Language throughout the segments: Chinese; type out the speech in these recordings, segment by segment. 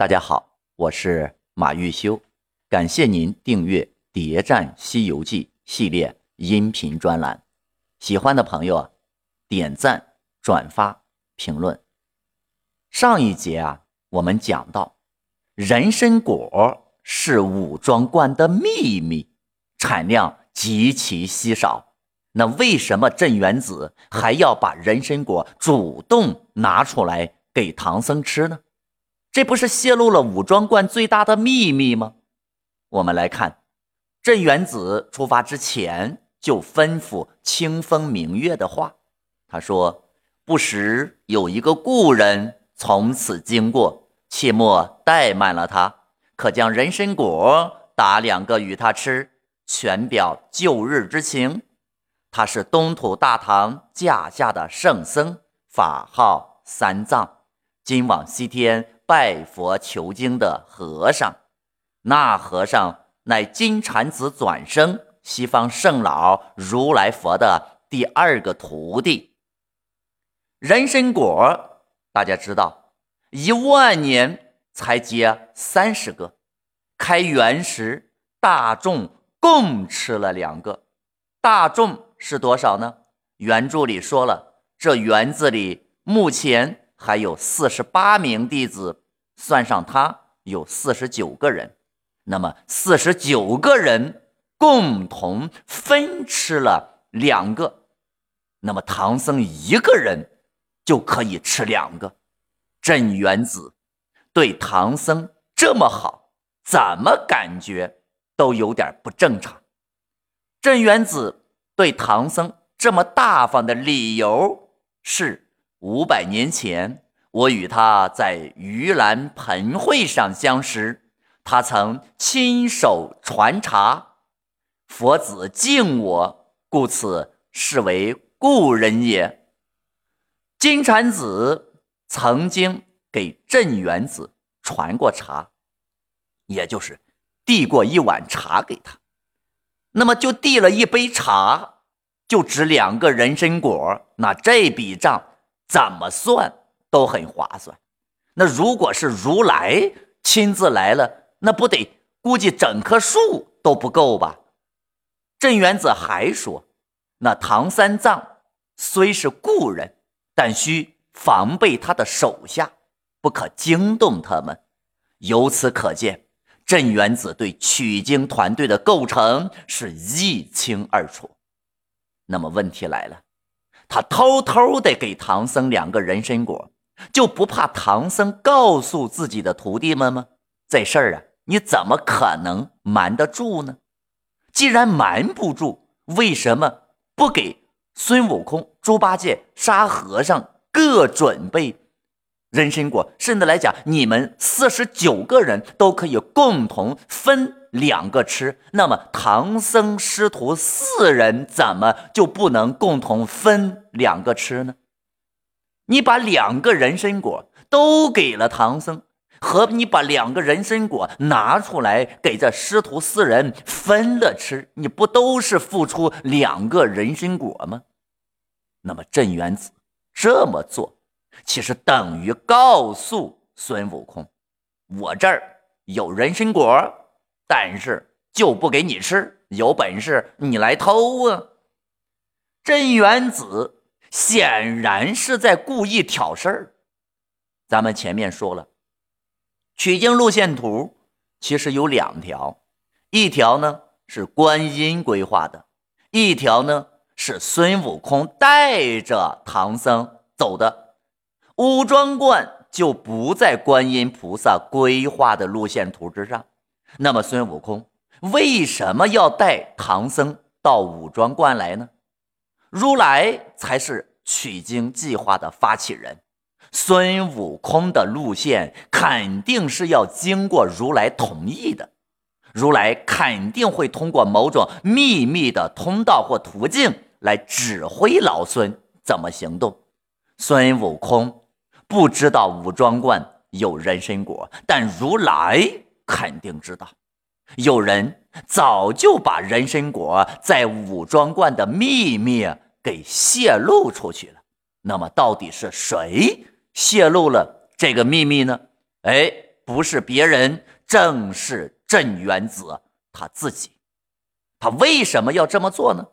大家好，我是马玉修，感谢您订阅《谍战西游记》系列音频专栏。喜欢的朋友啊，点赞、转发、评论。上一节啊，我们讲到人参果是武装观的秘密，产量极其稀少。那为什么镇元子还要把人参果主动拿出来给唐僧吃呢？这不是泄露了武装观最大的秘密吗？我们来看，镇元子出发之前就吩咐清风明月的话，他说：“不时有一个故人从此经过，切莫怠慢了他，可将人参果打两个与他吃，全表旧日之情。”他是东土大唐驾下的圣僧，法号三藏，今往西天拜佛求经的和尚。那和尚乃金蝉子转生西方圣老如来佛的第二个徒弟。人参果，大家知道，一万年才结三十个，开元时大众共吃了两个，大众。是多少呢？原著里说了，这园子里目前还有四十八名弟子，算上他有四十九个人。那么四十九个人共同分吃了两个，那么唐僧一个人就可以吃两个。镇元子对唐僧这么好，怎么感觉都有点不正常？镇元子。对唐僧这么大方的理由是：五百年前我与他在盂兰盆会上相识，他曾亲手传茶，佛子敬我，故此视为故人也。金蝉子曾经给镇元子传过茶，也就是递过一碗茶给他。那么就递了一杯茶，就值两个人参果，那这笔账怎么算都很划算。那如果是如来亲自来了，那不得估计整棵树都不够吧？镇元子还说，那唐三藏虽是故人，但需防备他的手下，不可惊动他们。由此可见。镇元子对取经团队的构成是一清二楚。那么问题来了，他偷偷的给唐僧两个人参果，就不怕唐僧告诉自己的徒弟们吗？这事儿啊，你怎么可能瞒得住呢？既然瞒不住，为什么不给孙悟空、猪八戒、沙和尚各准备？人参果，甚至来讲，你们四十九个人都可以共同分两个吃。那么唐僧师徒四人怎么就不能共同分两个吃呢？你把两个人参果都给了唐僧，和你把两个人参果拿出来给这师徒四人分了吃，你不都是付出两个人参果吗？那么镇元子这么做。其实等于告诉孙悟空：“我这儿有人参果，但是就不给你吃。有本事你来偷啊！”镇元子显然是在故意挑事儿。咱们前面说了，取经路线图其实有两条，一条呢是观音规划的，一条呢是孙悟空带着唐僧走的。武装观就不在观音菩萨规划的路线图之上，那么孙悟空为什么要带唐僧到武装观来呢？如来才是取经计划的发起人，孙悟空的路线肯定是要经过如来同意的，如来肯定会通过某种秘密的通道或途径来指挥老孙怎么行动。孙悟空。不知道武装观有人参果，但如来肯定知道。有人早就把人参果在武装观的秘密给泄露出去了。那么，到底是谁泄露了这个秘密呢？哎，不是别人，正是镇元子他自己。他为什么要这么做呢？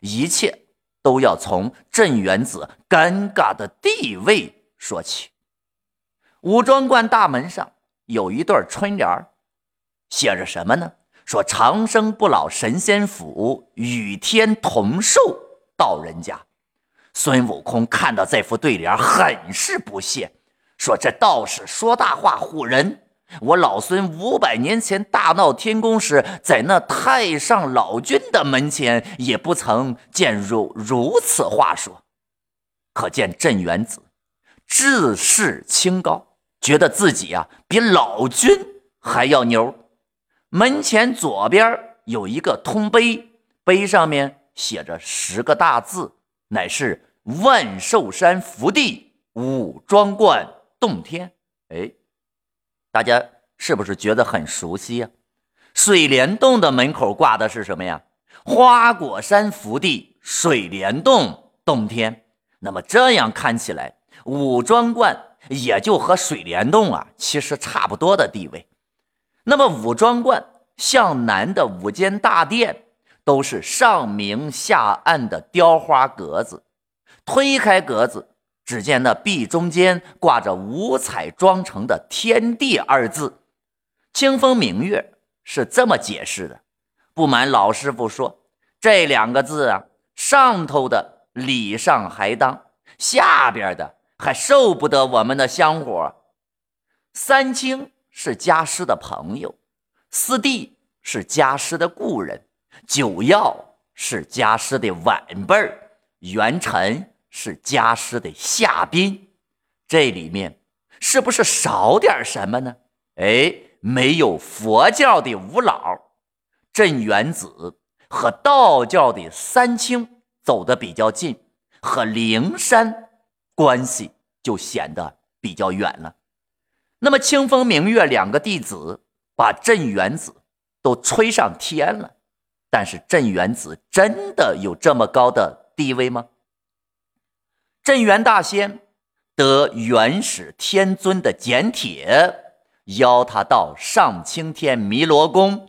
一切都要从镇元子尴尬的地位说起。武庄观大门上有一对春联写着什么呢？说长生不老神仙府，与天同寿道人家。孙悟空看到这副对联，很是不屑，说：“这道士说大话唬人。我老孙五百年前大闹天宫时，在那太上老君的门前，也不曾见如如此话说。可见镇元子自视清高，觉得自己呀比老君还要牛。门前左边有一个通碑，碑上面写着十个大字。”乃是万寿山福地武庄观洞天，哎，大家是不是觉得很熟悉呀？水帘洞的门口挂的是什么呀？花果山福地水帘洞洞天。那么这样看起来，武庄观也就和水帘洞啊，其实差不多的地位。那么武庄观向南的五间大殿。都是上明下暗的雕花格子，推开格子，只见那壁中间挂着五彩妆成的“天地”二字。清风明月是这么解释的：不瞒老师傅说，这两个字啊，上头的礼尚还当，下边的还受不得我们的香火。三清是家师的朋友，四弟是家师的故人。九曜是家师的晚辈儿，元辰是家师的下宾，这里面是不是少点什么呢？哎，没有佛教的五老，镇元子和道教的三清走得比较近，和灵山关系就显得比较远了。那么清风明月两个弟子把镇元子都吹上天了。但是镇元子真的有这么高的地位吗？镇元大仙得元始天尊的简帖，邀他到上青天弥罗宫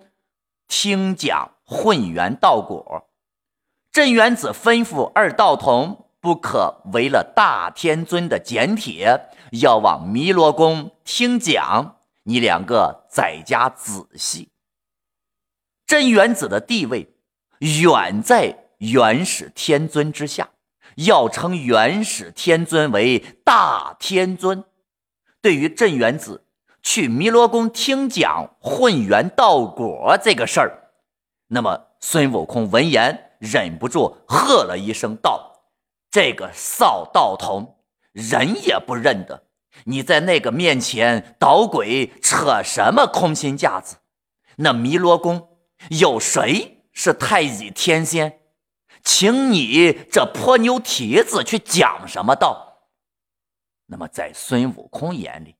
听讲混元道果。镇元子吩咐二道童不可违了大天尊的简帖，要往弥罗宫听讲。你两个在家仔细。镇元子的地位远在元始天尊之下，要称元始天尊为大天尊。对于镇元子去弥罗宫听讲混元道果这个事儿，那么孙悟空闻言忍不住喝了一声道：“这个扫道童，人也不认得，你在那个面前捣鬼，扯什么空心架子？那弥罗宫。”有谁是太乙天仙？请你这泼牛蹄子去讲什么道？那么在孙悟空眼里，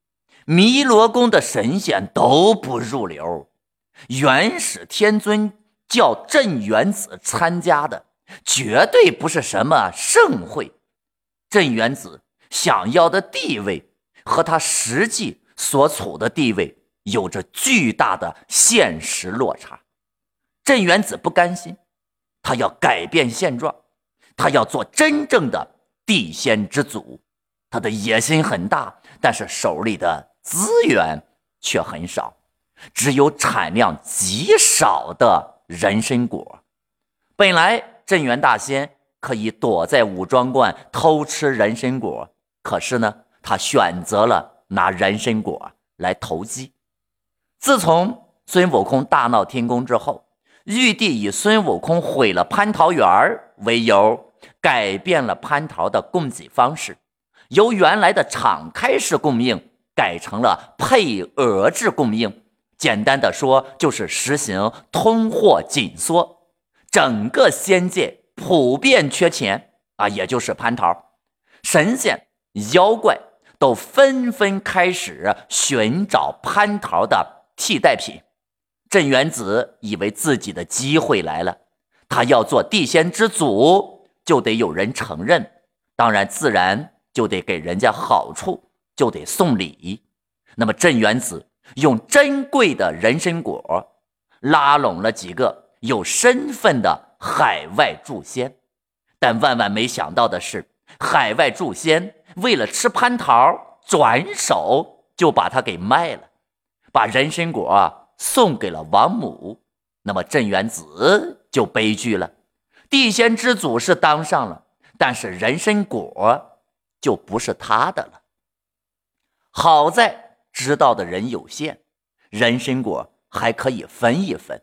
弥罗宫的神仙都不入流。元始天尊叫镇元子参加的，绝对不是什么盛会。镇元子想要的地位和他实际所处的地位有着巨大的现实落差。镇元子不甘心，他要改变现状，他要做真正的地仙之祖。他的野心很大，但是手里的资源却很少，只有产量极少的人参果。本来镇元大仙可以躲在武庄观偷吃人参果，可是呢，他选择了拿人参果来投机。自从孙悟空大闹天宫之后。玉帝以孙悟空毁了蟠桃园为由，改变了蟠桃的供给方式，由原来的敞开式供应改成了配额制供应。简单的说，就是实行通货紧缩，整个仙界普遍缺钱啊，也就是蟠桃。神仙、妖怪都纷纷开始寻找蟠桃的替代品。镇元子以为自己的机会来了，他要做地仙之祖，就得有人承认，当然自然就得给人家好处，就得送礼。那么镇元子用珍贵的人参果拉拢了几个有身份的海外祝仙，但万万没想到的是，海外祝仙为了吃蟠桃，转手就把它给卖了，把人参果送给了王母。那么镇元子就悲剧了，地仙之祖是当上了，但是人参果就不是他的了。好在知道的人有限，人参果还可以分一分。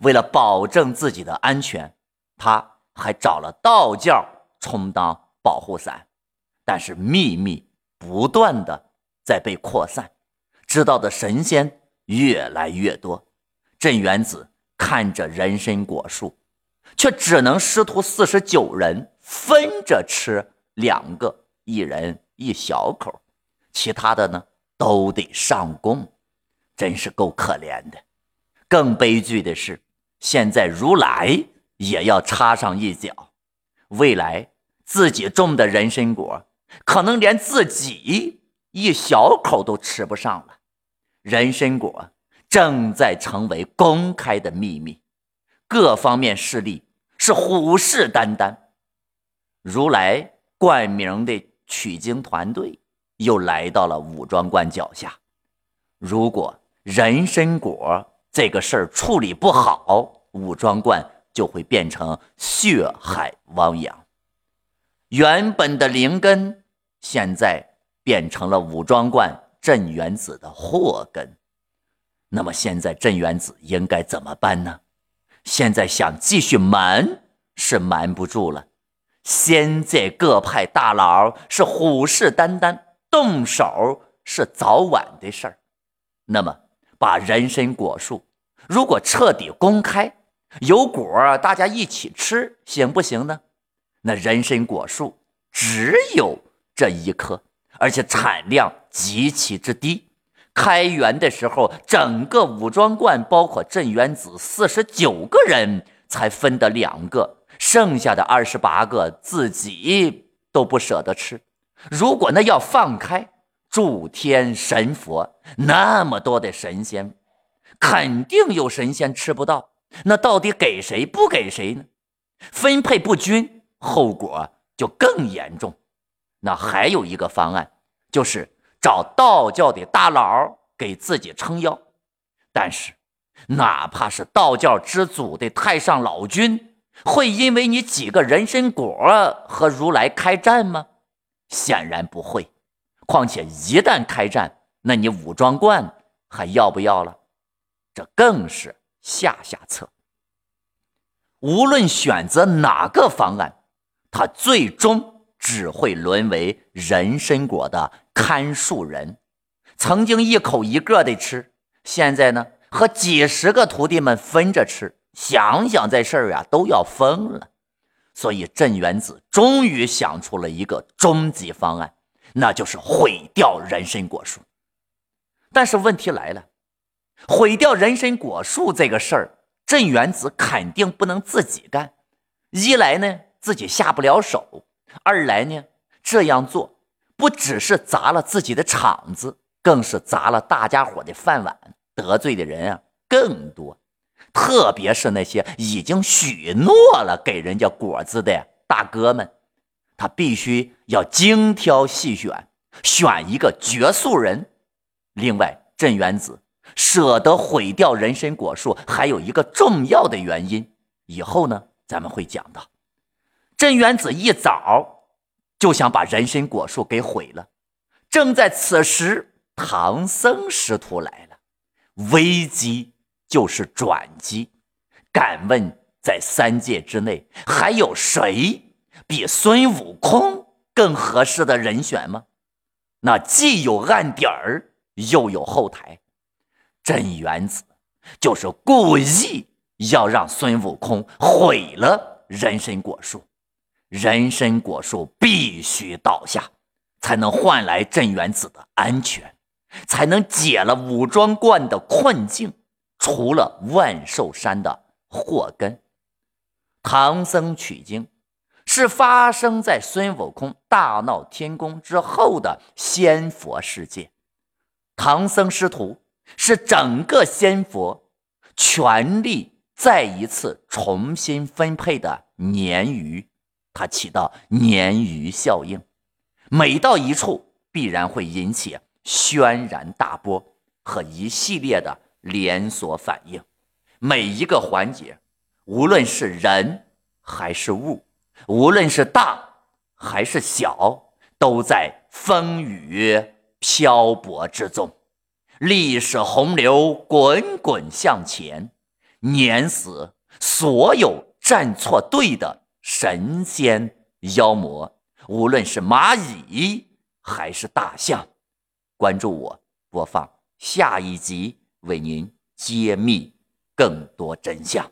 为了保证自己的安全，他还找了道教充当保护伞。但是秘密不断的在被扩散，知道的神仙越来越多。镇元子。看着人参果树，却只能师徒四十九人分着吃两个，一人一小口，其他的呢都得上供，真是够可怜的。更悲剧的是，现在如来也要插上一脚，未来自己种的人参果，可能连自己一小口都吃不上了。人参果。正在成为公开的秘密，各方面势力是虎视眈眈。如来冠名的取经团队又来到了武庄观脚下。如果人参果这个事儿处理不好，武庄观就会变成血海汪洋。原本的灵根，现在变成了武庄观镇元子的祸根。那么现在镇元子应该怎么办呢？现在想继续瞒是瞒不住了，现在各派大佬是虎视眈眈，动手是早晚的事儿。那么把人参果树如果彻底公开，有果大家一起吃，行不行呢？那人参果树只有这一棵，而且产量极其之低。开园的时候，整个武装观包括镇元子四十九个人才分得两个，剩下的二十八个自己都不舍得吃。如果那要放开，诸天神佛那么多的神仙，肯定有神仙吃不到。那到底给谁不给谁呢？分配不均，后果就更严重。那还有一个方案，就是。找道教的大佬给自己撑腰，但是哪怕是道教之祖的太上老君，会因为你几个人参果和如来开战吗？显然不会。况且一旦开战，那你武装观还要不要了？这更是下下策。无论选择哪个方案，他最终只会沦为人参果的。看树人曾经一口一个的吃，现在呢和几十个徒弟们分着吃，想想这事儿呀都要疯了。所以镇元子终于想出了一个终极方案，那就是毁掉人参果树。但是问题来了，毁掉人参果树这个事儿，镇元子肯定不能自己干。一来呢自己下不了手，二来呢这样做。不只是砸了自己的场子，更是砸了大家伙的饭碗，得罪的人啊更多。特别是那些已经许诺了给人家果子的大哥们，他必须要精挑细选，选一个绝素人。另外，镇元子舍得毁掉人参果树，还有一个重要的原因，以后呢咱们会讲到。镇元子一早。就想把人参果树给毁了。正在此时，唐僧师徒来了，危机就是转机。敢问，在三界之内，还有谁比孙悟空更合适的人选吗？那既有暗点儿，又有后台。镇元子就是故意要让孙悟空毁了人参果树。人参果树必须倒下，才能换来镇元子的安全，才能解了武装观的困境，除了万寿山的祸根。唐僧取经是发生在孙悟空大闹天宫之后的仙佛世界，唐僧师徒是整个仙佛权力再一次重新分配的鲶鱼，它起到鲶鱼效应，每到一处必然会引起轩然大波和一系列的连锁反应，每一个环节，无论是人还是物，无论是大还是小，都在风雨漂泊之中。历史洪流滚滚向前，碾死所有站错队的神仙妖魔，无论是蚂蚁还是大象。关注我，播放下一集，为您揭秘更多真相。